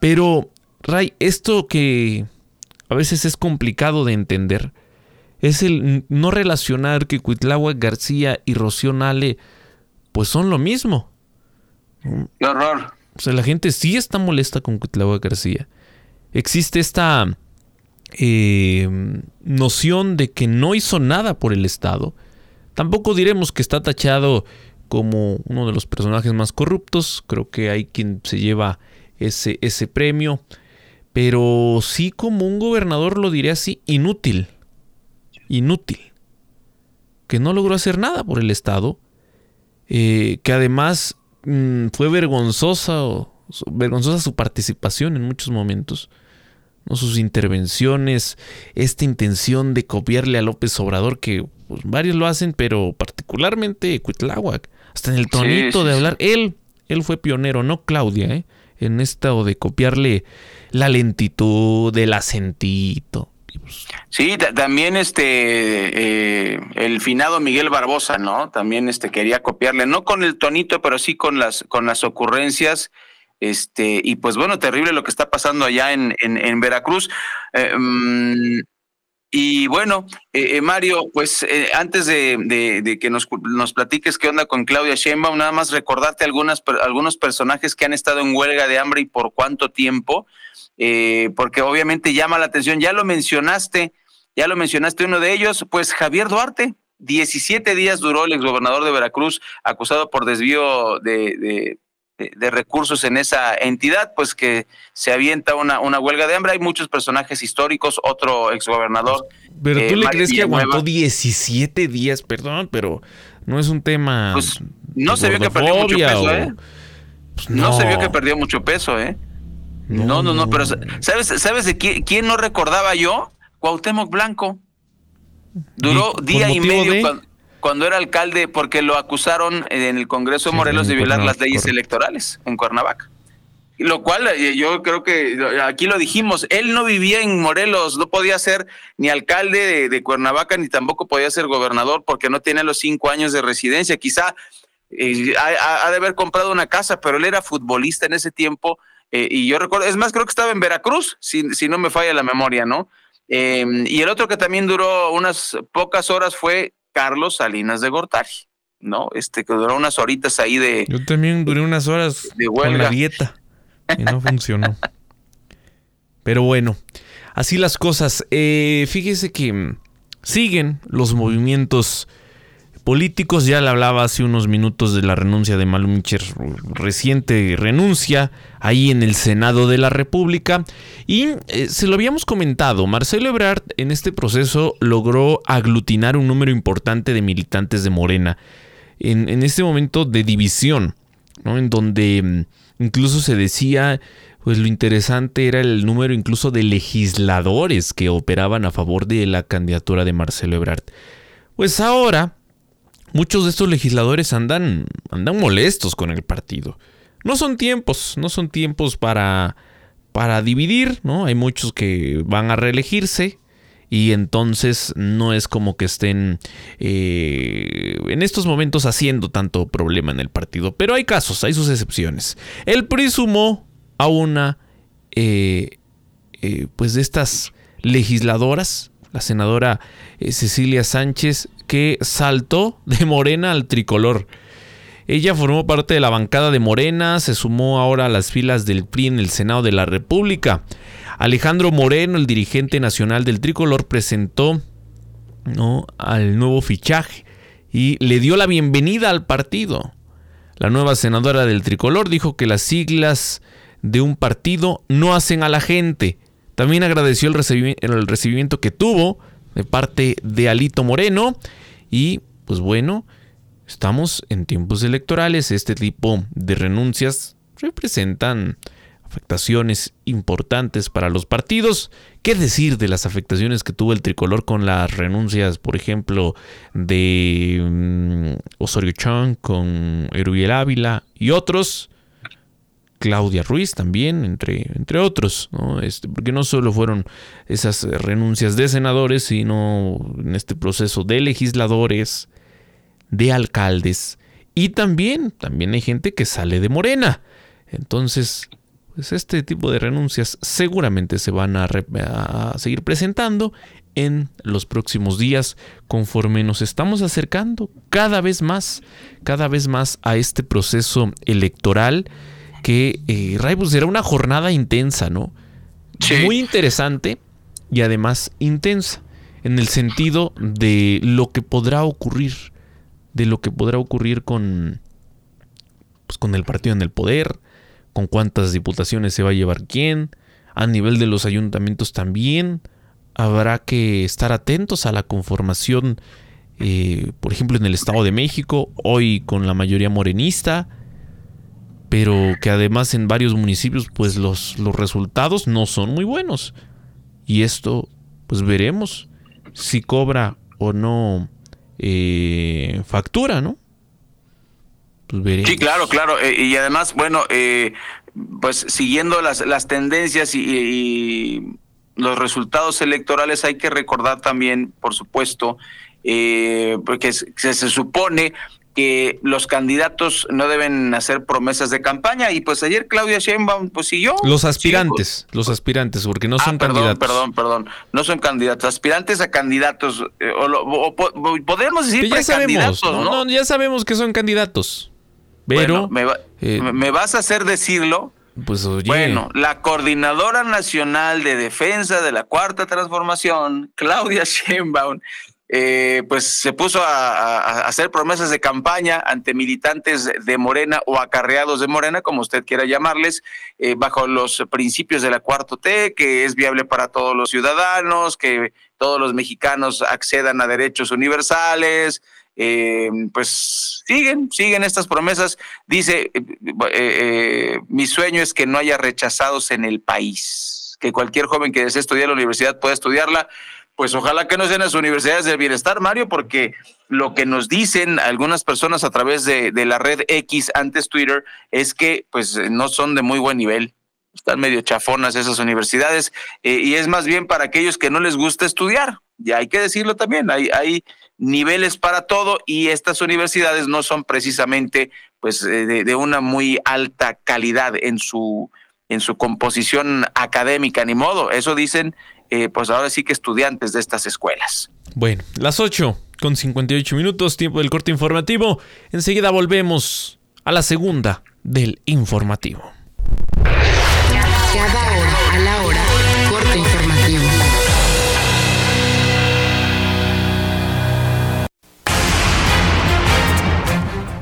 Pero, Ray, esto que a veces es complicado de entender es el no relacionar que Cuitláhuac García y Rocío Nale pues son lo mismo. Qué horror. O sea, la gente sí está molesta con Cuitláhuac García. Existe esta eh, noción de que no hizo nada por el Estado. Tampoco diremos que está tachado como uno de los personajes más corruptos. Creo que hay quien se lleva ese, ese premio. Pero sí como un gobernador, lo diré así, inútil. Inútil. Que no logró hacer nada por el Estado. Eh, que además mm, fue vergonzosa, vergonzosa su participación en muchos momentos sus intervenciones, esta intención de copiarle a López Obrador, que pues, varios lo hacen, pero particularmente Cuitláhuac, hasta en el tonito de hablar, él, él fue pionero, no Claudia, ¿eh? en esto de copiarle la lentitud, el acentito. Pues, sí, también este eh, el finado Miguel Barbosa, ¿no? También este quería copiarle, no con el tonito, pero sí con las con las ocurrencias este, y pues bueno, terrible lo que está pasando allá en, en, Veracruz. Eh, mm, y bueno, eh, eh, Mario, pues antes de, que nos, nos, platiques qué onda con Claudia Sheinbaum, nada más recordarte algunas, algunos personajes que han estado en huelga de hambre y por cuánto tiempo, porque obviamente llama la atención. Ya lo mencionaste, ya lo mencionaste uno de ellos, pues Javier Duarte. 17 días duró el exgobernador de Veracruz acusado por desvío de de, recursos en esa entidad, pues que se avienta una, una huelga de hambre. Hay muchos personajes históricos, otro exgobernador. Pero tú eh, le crees que aguantó 17 días, perdón, pero no es un tema. Pues no se vio que perdió mucho peso, ¿eh? Pues no. se vio que perdió mucho peso, ¿eh? No, no, no, pero ¿sabes, ¿sabes de quién, no recordaba yo? Cuauhtémoc Blanco. Duró día y medio cuando era alcalde porque lo acusaron en el Congreso de Morelos de violar las leyes electorales en Cuernavaca. Lo cual eh, yo creo que aquí lo dijimos, él no vivía en Morelos, no podía ser ni alcalde de, Cuernavaca ni tampoco podía ser gobernador porque no tiene los cinco años de residencia. Quizá eh, ha, de haber comprado una casa, pero él era futbolista en ese tiempo eh, y yo recuerdo, es más, creo que estaba en Veracruz, si, si no me falla la memoria, ¿no? Em, y el otro que también duró unas pocas horas fue Carlos Salinas de Gortari, ¿no? Este que duró unas horitas ahí de. Yo también duré unas horas de con la dieta y no funcionó. Pero bueno, así las cosas. Eh, fíjese que siguen los movimientos políticos. Ya le hablaba hace unos minutos de la renuncia de Malu reciente renuncia ahí en el Senado de la República. Y eh, se lo habíamos comentado, Marcelo Ebrard en este proceso logró aglutinar un número importante de militantes de Morena. En, en este momento de división, ¿no? en donde mm, incluso se decía pues lo interesante era el número incluso de legisladores que operaban a favor de la candidatura de Marcelo Ebrard. Pues ahora muchos de estos legisladores andan, andan molestos con el partido. No son tiempos, no son tiempos para, para dividir, ¿no? Hay muchos que van a reelegirse y entonces no es como que estén eh, en estos momentos haciendo tanto problema en el partido. Pero hay casos, hay sus excepciones. El PRI sumó a una, eh, eh, pues de estas legisladoras, la senadora Cecilia Sánchez que saltó de Morena al tricolor. Ella formó parte de la bancada de Morena, se sumó ahora a las filas del PRI en el Senado de la República. Alejandro Moreno, el dirigente nacional del tricolor, presentó ¿no? al nuevo fichaje y le dio la bienvenida al partido. La nueva senadora del tricolor dijo que las siglas de un partido no hacen a la gente. También agradeció el, recibimiento que tuvo de parte de Alito Moreno. Y pues bueno, estamos en tiempos electorales. Este tipo de renuncias representan afectaciones importantes para los partidos. ¿Qué decir de las afectaciones que tuvo el tricolor con las renuncias, por ejemplo, de mm, Osorio Chong, con Erubiel Ávila y otros? Claudia Ruiz también, entre, entre otros. Este, porque no solo fueron esas renuncias de senadores, sino en este proceso de legisladores, de alcaldes, y también, también hay gente que sale de Morena. Entonces, pues este tipo de renuncias seguramente se van a, a seguir presentando en los próximos días conforme nos estamos acercando cada vez más, cada vez más a este proceso electoral que eh, pues será una jornada intensa, ¿no? Muy interesante y además intensa, en el sentido de lo que podrá ocurrir, de lo que podrá ocurrir con, pues, con el partido en el poder, con cuántas diputaciones se va a llevar quién, a nivel de los ayuntamientos también, habrá que estar atentos a la conformación, eh, por ejemplo, en el Estado de México, hoy con la mayoría morenista, pero que además en varios municipios pues los, los resultados no son muy buenos. Y esto pues veremos si cobra o no eh, factura, ¿no? Pues. Sí, claro, claro. Eh, y además, bueno, eh, pues siguiendo las, las tendencias y, los resultados electorales, hay que recordar también, por supuesto, porque se, se supone que los candidatos no deben hacer promesas de campaña y pues ayer Claudia Sheinbaum pues siguió. Los aspirantes, los aspirantes, porque no ah, son perdón, candidatos. Perdón, perdón, no son candidatos, aspirantes a candidatos, eh, o, podemos decir ya sabemos, ¿no? ya sabemos que son candidatos, pero... Eh, me, vas a hacer decirlo pues oye. Bueno, la coordinadora nacional de defensa de la cuarta transformación, Claudia Sheinbaum, eh, pues se puso a, hacer promesas de campaña ante militantes de Morena o acarreados de Morena, como usted quiera llamarles, eh, bajo los principios de la cuarto T, que es viable para todos los ciudadanos, que todos los mexicanos accedan a derechos universales. Eh, pues siguen, siguen estas promesas. Dice, mi sueño es que no haya rechazados en el país, que cualquier joven que desee estudiar la universidad pueda estudiarla pues ojalá que no sean las universidades del bienestar, Mario, porque lo que nos dicen algunas personas a través de, la red X antes Twitter es que pues no son de muy buen nivel. Están medio chafonas esas universidades eh, y es más bien para aquellos que no les gusta estudiar. Y hay que decirlo también, hay, hay niveles para todo y estas universidades no son precisamente pues eh, de, de una muy alta calidad en su en su composición académica, ni modo, eso dicen eh, pues ahora sí que estudiantes de estas escuelas. Bueno, las 8 con 58 minutos, tiempo del corte informativo. Enseguida volvemos a la segunda del informativo.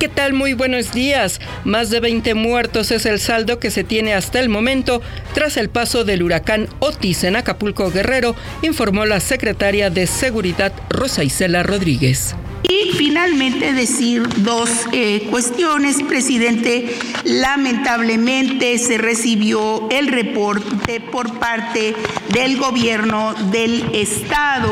¿Qué tal? Muy buenos días. Más de 20 muertos es el saldo que se tiene hasta el momento tras el paso del huracán Otis en Acapulco Guerrero, informó la secretaria de Seguridad Rosa Isela Rodríguez. Y finalmente decir dos eh, cuestiones, presidente. Lamentablemente se recibió el reporte por parte del gobierno del estado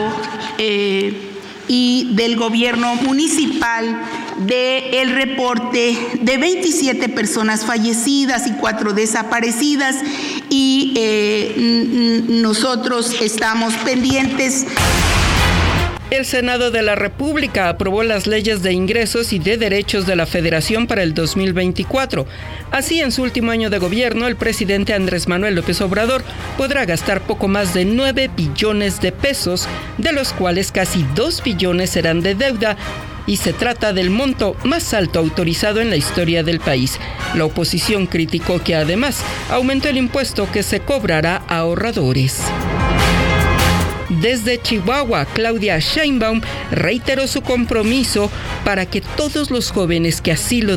eh, y del gobierno municipal de el reporte de 27 personas fallecidas y cuatro desaparecidas y eh, nosotros estamos pendientes. El Senado de la República aprobó las leyes de ingresos y de derechos de la Federación para el 2024. Así, en su último año de gobierno, el presidente Andrés Manuel López Obrador podrá gastar poco más de 9 billones de pesos, de los cuales casi 2 billones serán de deuda y se trata del monto más alto autorizado en la historia del país. La oposición criticó que además aumentó el impuesto que se cobrará a ahorradores. Desde Chihuahua, Claudia Sheinbaum reiteró su compromiso para que todos los jóvenes que así lo